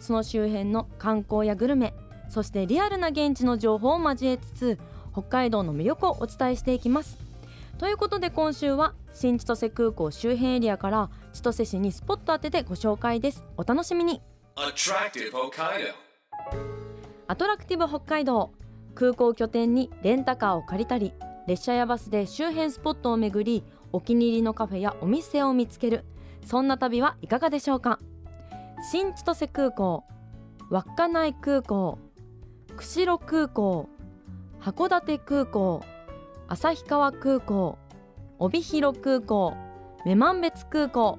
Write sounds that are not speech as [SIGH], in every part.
その周辺の観光やグルメそしてリアルな現地の情報を交えつつ北海道の魅力をお伝えしていきます。ということで今週は新千歳空港周辺エリアから千歳市にスポット当ててご紹介です。お楽しみに。Attractive Hokkaido. アトラクティブ北海道。空港拠点にレンタカーを借りたり列車やバスで周辺スポットを巡りお気に入りのカフェやお店を見つける。そんな旅はいかがでしょうか？新千歳空港稚内空港釧路空港函館空港旭川空港帯広空港女満別空港。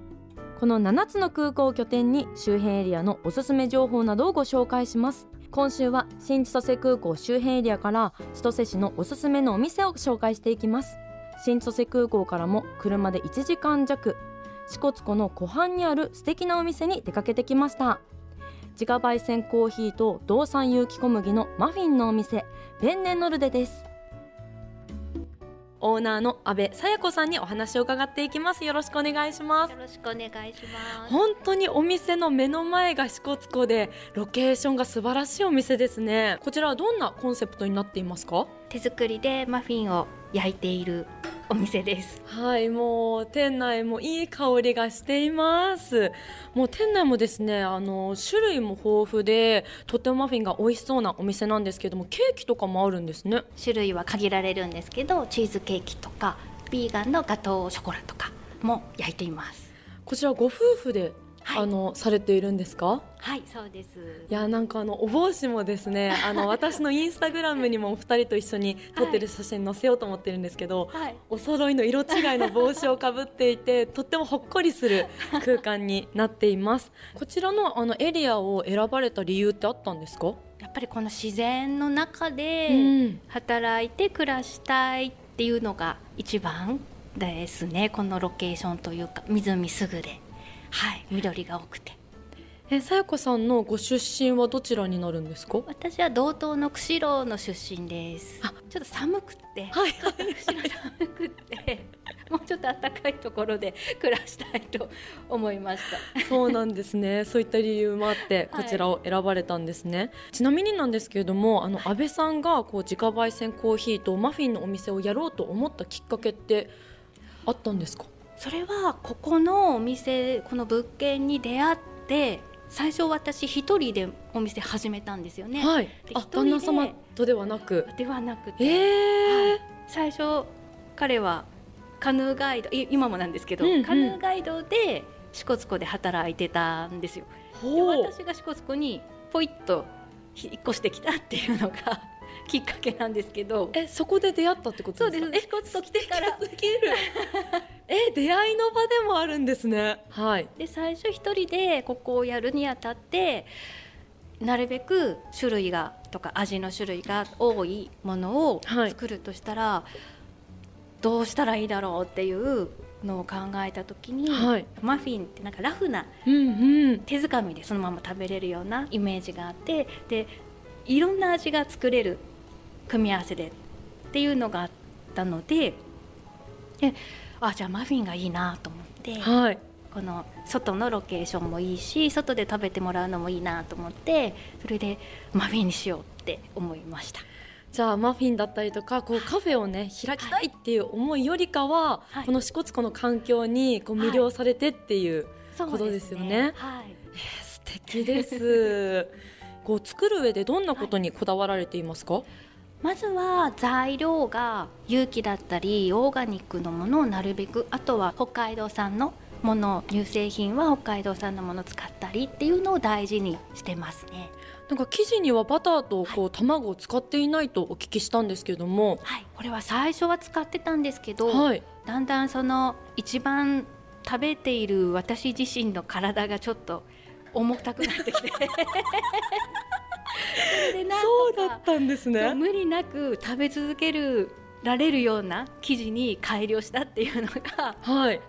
この7つの空港を拠点に周辺エリアのおすすめ情報などをご紹介します。今週は新千歳空港周辺エリアから千歳市のおすすめのお店を紹介していきます。新千歳空港からも車で1時間弱支笏湖の湖畔にある素敵なお店に出かけてきました。自家焙煎コーヒーと道産有機小麦のマフィンのお店ペンネノルデです。オーナーの阿部さや子さんにお話を伺っていきます。よろしくお願いします。よろしくお願いします。本当にお店の目の前が支笏湖でロケーションが素晴らしいお店ですね。こちらはどんなコンセプトになっていますか？手作りでマフィンを焼いているお店です。はいもう店内もいい香りがしていますもう店内もですねあの種類も豊富でとってもマフィンが美味しそうなお店なんですけどもケーキとかもあるんですね種類は限られるんですけど、チーズケーキとかビーガンのガトーショコラとかも焼いています。こちらご夫婦で、はいあのされているんですか？はい、そうです。いやなんかあのお帽子もですねあの私のインスタグラムにもお二人と一緒に撮ってる写真載せようと思ってるんですけど、はい。お揃いの色違いの帽子をかぶっていてとってもほっこりする空間になっていますこちらのあのエリアを選ばれた理由ってあったんですか、やっぱりこの自然の中でうん働いて暮らしたいっていうのが一番ですね。このロケーションというか湖すぐで、はい、緑が多くて。えさやこさんのご出身はどちらになるんですか？私は道東の釧路の出身です。あ。ちょっと寒くって、はい。釧路寒くって、[LAUGHS] もうちょっと暖かいところで暮らしたいと思いました。そうなんですね。[LAUGHS] そういった理由もあってはい。こちらを選ばれたんですね、ちなみになんですけれどもあの安倍さんがこう自家焙煎コーヒーとマフィンのお店をやろうと思ったきっかけってあったんですか？それはここのお店、この物件に出会って、最初私一人でお店始めたんですよね。はい。あ旦那様とではなく。ではなくて、えー。最初彼はカヌーガイド、い今もなんですけど、うんうん。カヌーガイドで支笏湖で働いてたんですよ。で私が支笏湖にポイッと引っ越してきたっていうのがきっかけなんですけど。えそこで出会ったってことそうでです。すか支笏湖来てから。すぎる。[LAUGHS] え出会いの場でもあるんですね。はい。で最初一人でここをやるにあたってなるべく種類がとか味の種類が多いものをはい。作るとしたら、どうしたらいいだろうっていうのを考えた時に、はい。マフィンってなんかラフなうんうん。手づかみでそのまま食べれるようなイメージがあってでいろんな味が作れる組み合わせでっていうのがあったのでであじゃあマフィンがいいなと思ってはい。この外のロケーションもいいし外で食べてもらうのもいいなと思ってそれでマフィンにしようって思いました。じゃあマフィンだったりとかこうカフェをね開きたいっていう思いよりかは、はい。この支笏湖の環境にこう魅了されてっていう、ことですよね。はい。えー素敵です。こう作る上でどんなことにこだわられていますか、まずは材料が有機だったりオーガニックのものをなるべくあとは北海道産のもの乳製品は北海道産のものを使ったりっていうのを大事にしてますね。なんか生地にはバターとこう卵を使っていないとお聞きしたんですけども、はい、これは最初は使ってたんですけど、はい、だんだんその一番食べている私自身の体がちょっと重たくなってきて。そそうだったんですね。無理なく食べ続けるられるような生地に改良したっていうのがはい。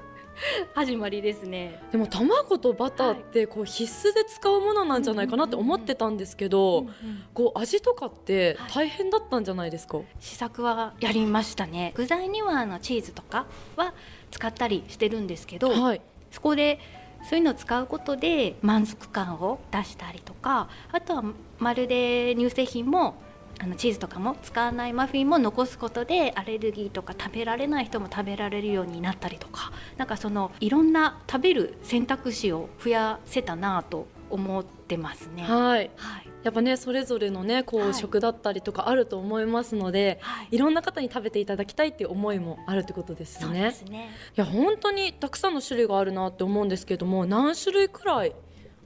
始まりですね。でも卵とバターってこう必須で使うものなんじゃないかなって思ってたんですけど、こう味とかって大変だったんじゃないですか、試作はやりましたね。具材にはあのチーズとかは使ったりしてるんですけど、はい。そこでそういうのを使うことで満足感を出したりとかあとはまるで乳製品もあのチーズとかも使わないマフィンも残すことでアレルギーとか食べられない人も食べられるようになったりとかなんかそのいろんな食べる選択肢を増やせたなと思ってますね。はい。はい。やっぱねそれぞれのねこう、はい。食だったりとかあると思いますのではい。いろんな方に食べていただきたいっていう思いもあるってことですそうよねですね。いや本当にたくさんの種類があるなって思うんですけども何種類くらい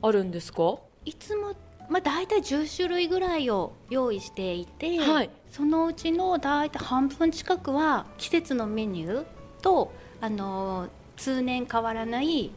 あるんですか？いつもまあ大体10種類ぐらいを用意していて、はい。そのうちの大体半分近くは季節のメニューとあの通年変わらない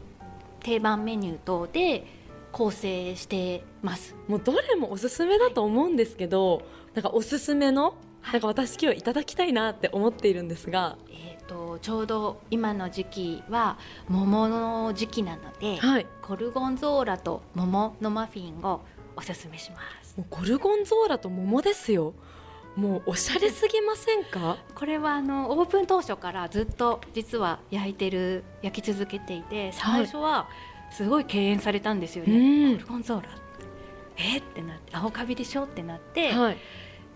定番メニュー等で構成してます。もうどれもおすすめだと思うんですけど、なんかおすすめのなんか私今日いただきたいなって思っているんですが、えー、とちょうど今の時期は桃の時期なので、はい。ゴルゴンゾーラと桃のマフィンをおすすめします。もうゴルゴンゾーラと桃ですよ。もうおしゃれすぎませんか？これはあのオープン当初からずっと実は焼いてる焼き続けていて最初はすごい敬遠されたんですようね。んゴルゴンゾーラえ？ーってなって青カビでしょ？ってなって、はい。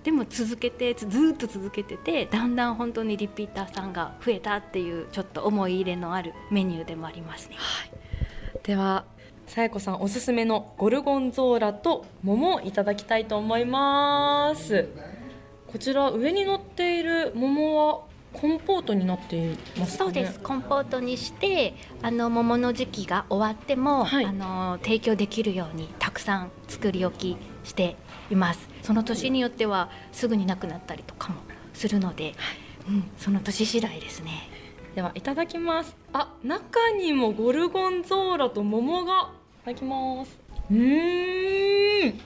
でも続けてずずっと続けててだんだん本当にリピーターさんが増えたっていうちょっと思い入れのあるメニューでもありますね。ではさやこさんおすすめのゴルゴンゾーラと桃をいただきたいと思います。こちら上に乗っている桃はコンポートになっていますかね。そうです。コンポートにしてあの桃の時期が終わっても、はい。あの提供できるようにたくさん作り置きしています。その年によってはすぐになくなったりとかもするので、うん、その年次第ですね。ではいただきます。あ中にもゴルゴンゾーラと桃がいただきます。うーん。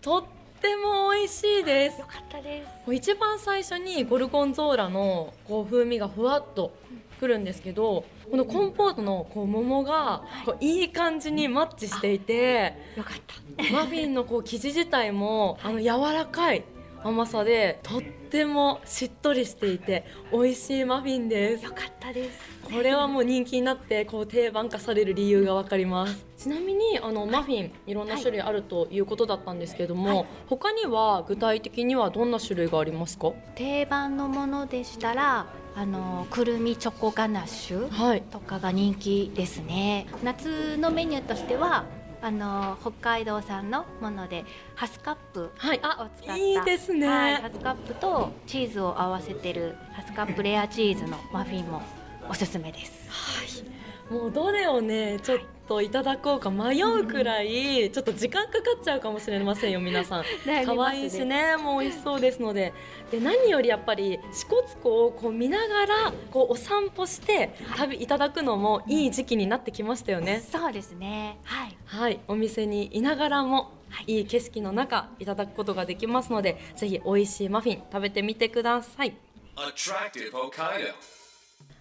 とっても美味しいです。よかったです。一番最初にゴルゴンゾーラのこう風味がふわっとくるんですけどこのコンポートのこう桃がこういい感じにマッチしていてよかった。マフィンのこう生地自体もあの柔らかい甘さでとってもしっとりしていて美味しいマフィンです。よかったです。これはもう人気になってこう定番化される理由がわかります。ちなみにあのマフィンいろんな種類あるということだったんですけれども、はい。他には具体的にはどんな種類がありますか？定番のものでしたらあのくるみチョコガナッシュはい。とかが人気ですね。夏のメニューとしてはあの北海道産のものでハスカップ。はい。をあ使った。いいですね、はい、ハスカップとチーズを合わせてるハスカップレアチーズのマフィンもおすすめです。もうどれをねちょっといただこうか迷うくらいちょっと時間かかっちゃうかもしれませんよ皆さん。[LAUGHS] 可愛いしねもう美味しそうですので。で何よりやっぱり支笏湖をこう見ながらこうお散歩して旅いただくのもいい時期になってきましたよね。そうですね。はい。はい。お店にいながらもい。い景色の中いただくことができますのでぜひ美味しいマフィン食べてみてください.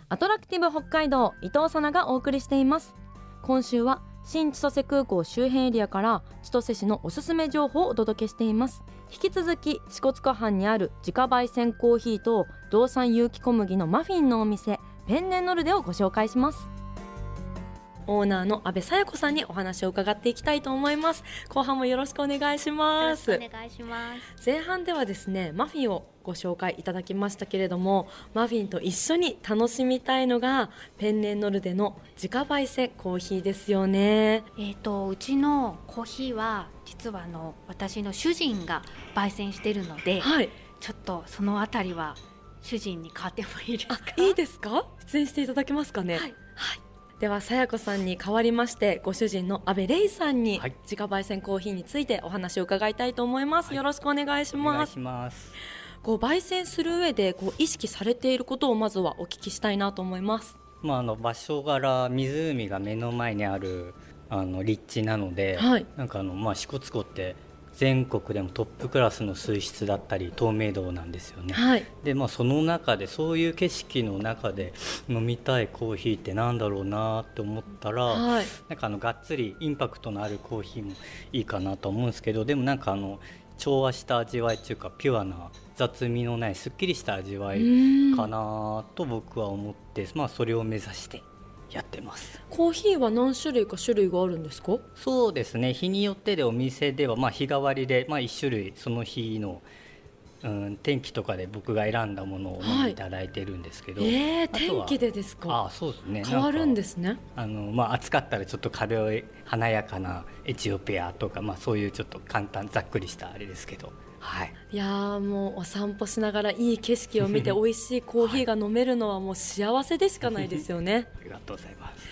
アトラクティブ北海道伊藤さながお送りしています今週は新千歳空港周辺エリアから千歳市のおすすめ情報をお届けしています。引き続き支笏湖畔にある自家焙煎コーヒーと道産有機小麦のマフィンのお店ペンネノルデをご紹介します。オーナーの安部さや子さんにお話を伺っていきたいと思います。後半もよろしくお願いしよます。ろしくお願いします。前半ではですねマフィンをご紹介いただきましたけれどもマフィンと一緒に楽しみたいのがペンネンノルデの自家焙煎コーヒーですよね。えー、とうちのコーヒーは実はあの私の主人が焙煎してるので、はい。ちょっとそのあたりは主人に変わってもいいですか？あいいですか？出演していただけますかね？はいではさやこさんに代わりましてご主人の安部レイさんにはい。自家焙煎コーヒーについてお話を伺いたいと思います、よろしくお願いしお願ますいします。こう焙煎する上でこう意識されていることをまずはお聞きしたいなと思います。まああの場所柄湖が目の前にあるあの立地なので、はい。なんかあのまあ支笏湖って全国でもトップクラスの水質だったり透明度なんですよね。はいでまあその中でそういう景色の中で飲みたいコーヒーってなんだろうなって思ったら、はいなんかあのがっつりインパクトのあるコーヒーもいいかなと思うんですけどでもなんかあの調和した味わいっていうかピュアな雑味のないすっきりした味わいかなと僕は思って、まあ、それを目指してやってます。コーヒーは何種類か種類があるんですか？そうですね。日によってでお店ではまあ日替わりで、まあ、1種類その日の、うん、天気とかで僕が選んだものを飲んでい。ただいてるんですけど、えー、あとは天気でですか？ああそうですね。変わるんですね。あのまあ、暑かったらちょっと軽い華やかなエチオピアとか、まあ、そういうちょっと簡単ざっくりしたあれですけど、はい、いやーもうお散歩しながらいい景色を見て美味しいコーヒーが飲めるのはもう幸せでしかないですよね。[LAUGHS] ありがとうございます。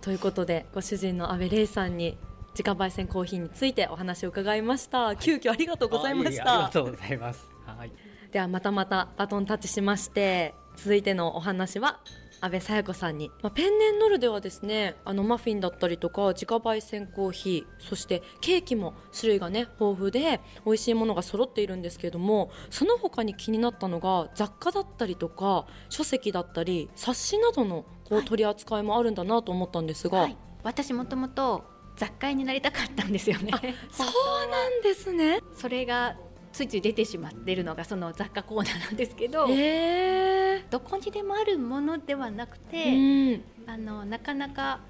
ということでご主人の阿部玲さんに自家焙煎コーヒーについてお話を伺いました。急遽ありがとうございましあいえいえありたが。とうございます。はい。ではまたまたバトンタッチしまして続いてのお話は安倍紗也子さんに、まあ、ペンネンノルではですねあのマフィンだったりとか自家焙煎コーヒーそしてケーキも種類がね豊富で美味しいものが揃っているんですけれどもその他に気になったのが雑貨だったりとか書籍だったり冊子などのこう取り扱いもあるんだなと思ったんですが、はい、私もともと雑貨屋になりたかったんですよね。そうなんですね。それがついつい出てしまっているのがその雑貨コーナーなんですけど、へどこにでもあるものではなくて、ーうん。あのなかなか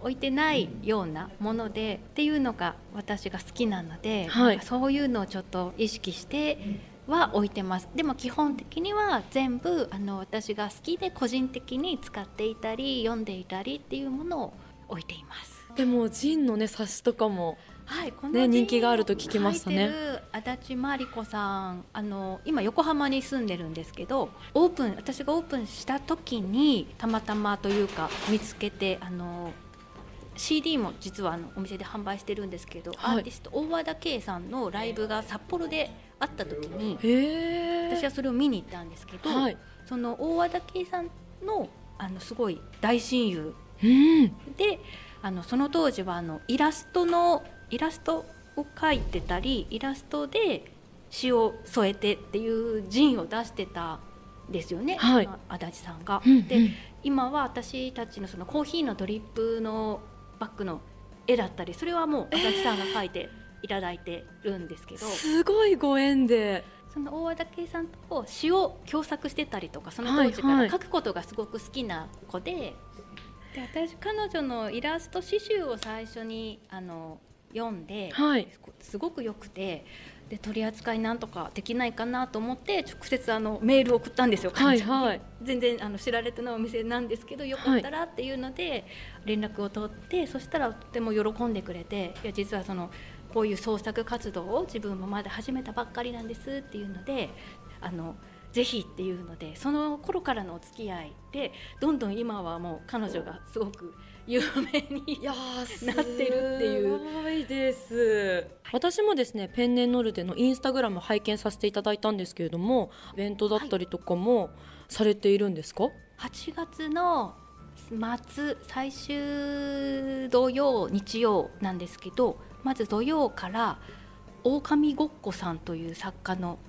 置いてないようなものでっていうのが私が好きなので、はい。そういうのをちょっと意識しては置いてます。でも基本的には全部あの私が好きで個人的に使っていたり読んでいたりっていうものを置いています。でもジンのね冊子とかもはい、こね人気があると聞きましたね。足立真理子さんあの今横浜に住んでるんですけどオープン私がオープンした時にたまたまというか見つけてあの CD も実はあのお店で販売してるんですけど、はい。アーティスト大和田圭さんのライブが札幌であった時に私はそれを見に行ったんですけど、はい。その大和田圭さんのあのすごい大親友うん。であのその当時はあのイラストのイラストを描いてたりイラストで詩を添えてっていうジンを出してたんですよね、はい。まあ足立さんが。うんで今は私たちのそのコーヒーのドリップのバッグの絵だったりそれはもう足立さんが描いていただいてるんですけど、すごいご縁で。その大和田圭さんと詩を共作してたりとかその当時かはいはい。ら書くことがすごく好きな子で,、で私彼女のイラスト刺繍を最初にあの読んで、はい。すごく良くてで取り扱いなんとかできないかなと思って直接あのメールを送ったんですよはいはい。全然あの知られてないお店なんですけどよかったらっていうので連絡を取って、そしたらとても喜んでくれていや実はそのこういう創作活動を自分もまだ始めたばっかりなんですっていうのであのぜひっていうのでその頃からのお付き合いでどんどん今はもう彼女がすごく有名にいやー [LAUGHS] なってるっていう。すごいです、私もですねペンネンノルデのインスタグラム拝見させていただいたんですけれどもイベントだったりとかもされているんですか、8月の末最終土曜日曜なんですけどまず土曜から狼ごっこさんという作家の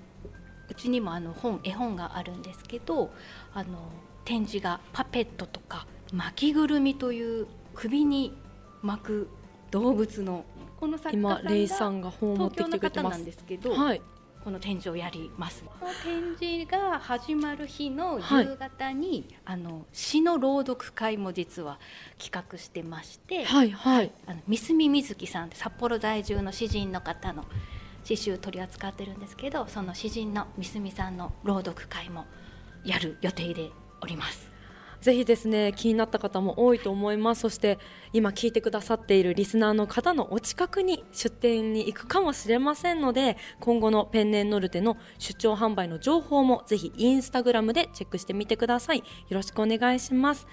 うちにもあの本絵本があるんですけどあの展示がパペットとか巻きぐるみという首に巻く動物のこの作家今さんがレイさんが本を持って東京のきてくれてます。方なんですけど、はい。この展示をやります。この展示が始まる日のはい夕方に、あの詩の朗読会も実は企画してまして、はいはい。あの三角瑞希さんって札幌在住の詩人の方の詩集を取り扱ってるんですけど、その詩人の三角さんの朗読会もやる予定でおります。ぜひですね気になった方も多いと思います。そして今聞いてくださっているリスナーの方のお近くに出店に行くかもしれませんので今後のペンネンノルテの出張販売の情報もぜひインスタグラムでチェックしてみてください。よろしくお願いします。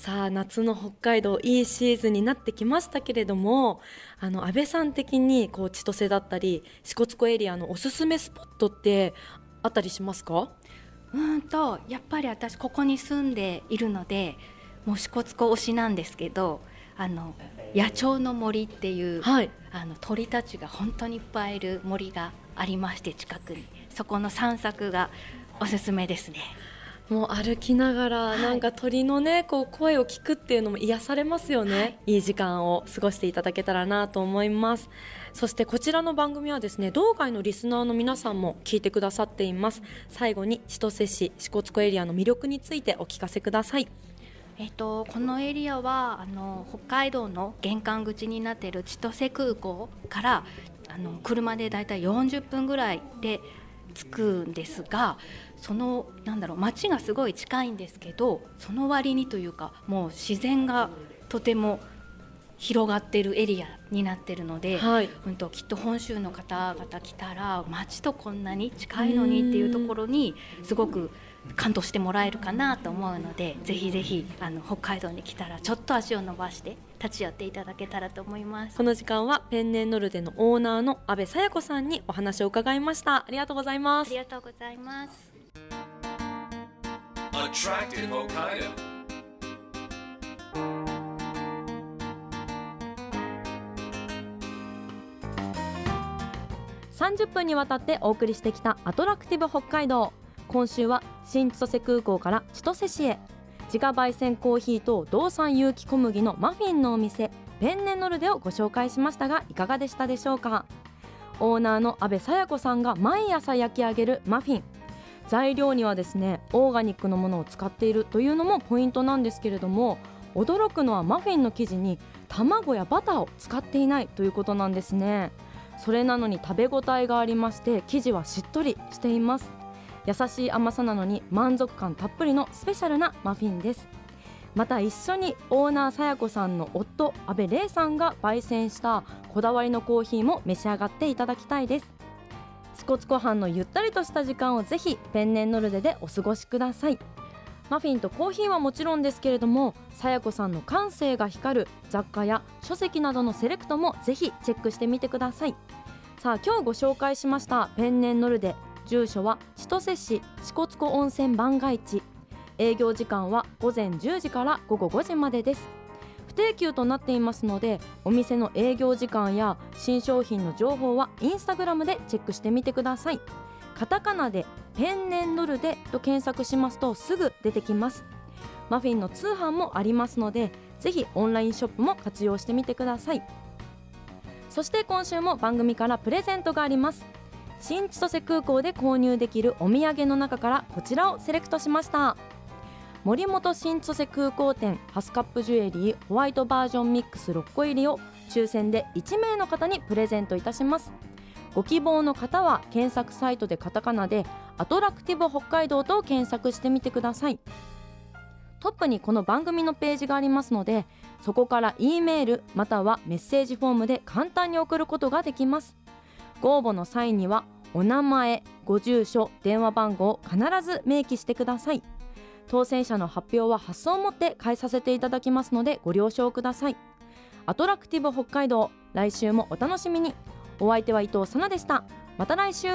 さあ夏の北海道いいシーズンになってきましたけれどもあの安倍さん的にこう千歳だったり支笏湖エリアのおすすめスポットってあったりしますか？うーんとやっぱり私ここに住んでいるのでもう支笏湖推しなんですけどあの野鳥の森っていう、はい。あの鳥たちが本当にいっぱいいる森がありまして近くに。そこの散策がおすすめですね。もう歩きながら、い。なんか鳥のねこう声を聞くっていうのも癒されますよね、い、い時間を過ごしていただけたらなと思います。そしてこちらの番組はですね道外のリスナーの皆さんも聞いてくださっています。最後に千歳市支笏湖エリアの魅力についてお聞かせください。えっと、このエリアはあの北海道の玄関口になっている千歳空港からあの車でだいたい40分ぐらいで着くんですがそのなんだろう街がすごい近いんですけどその割にというかもう自然がとても広がっているエリアになっているので、はい。うんときっと本州の方々来たら街とこんなに近いのにっていうところにすごく感動してもらえるかなと思うのでぜひぜひあの北海道に来たらちょっと足を伸ばして立ち寄っていただけたらと思います。この時間はペンネンノルデのオーナーの安部さや子さんにお話を伺いました。ありがとうございます。ありがとうございます Attractive Hokkaido. 30分にわたってお送りしてきたアトラクティブ北海道今週は新千歳空港から千歳市へ。自家焙煎コーヒーと道産有機小麦のマフィンのお店ペンネノルデをご紹介しましたがいかがでしたでしょうか？オーナーの安部さや子さんが毎朝焼き上げるマフィン。材料にはですねオーガニックのものを使っているというのもポイントなんですけれども驚くのはマフィンの生地に卵やバターを使っていないということなんですね。それなのに食べ応えがありまして生地はしっとりしています。優しい甘さなのに満足感たっぷりのスペシャルなマフィンです。また一緒にオーナーさや子さんの夫阿部玲さんが焙煎したこだわりのコーヒーも召し上がっていただきたいです。支笏湖畔のゆったりとした時間をぜひペンネンノルデでお過ごしください。マフィンとコーヒーはもちろんですけれどもさや子さんの感性が光る雑貨や書籍などのセレクトもぜひチェックしてみてください。さあ今日ご紹介しましたペンネンノルデ住所は千歳市支笏湖温泉番外地。営業時間は午前10時から午後5時までです。定休となっていますのでお店の営業時間や新商品の情報はインスタグラムでチェックしてみてください。カタカナでペンネンノルデと検索しますとすぐ出てきます。マフィンの通販もありますのでぜひオンラインショップも活用してみてください。そして今週も番組からプレゼントがあります。新千歳空港で購入できるお土産の中からこちらをセレクトしました。森本新千歳空港店ハスカップジュエリーホワイトバージョンミックス6個入りを抽選で1名の方にプレゼントいたします。ご希望の方は検索サイトでカタカナでアトラクティブ北海道と検索してみてください。トップにこの番組のページがありますのでそこから E メールまたはメッセージフォームで簡単に送ることができます。ご応募の際にはお名前ご住所電話番号を必ず明記してください。当選者の発表は発送をもって返させていただきますのでご了承ください。アトラクティブ北海道来週もお楽しみに。お相手は伊藤さなでした。また来週。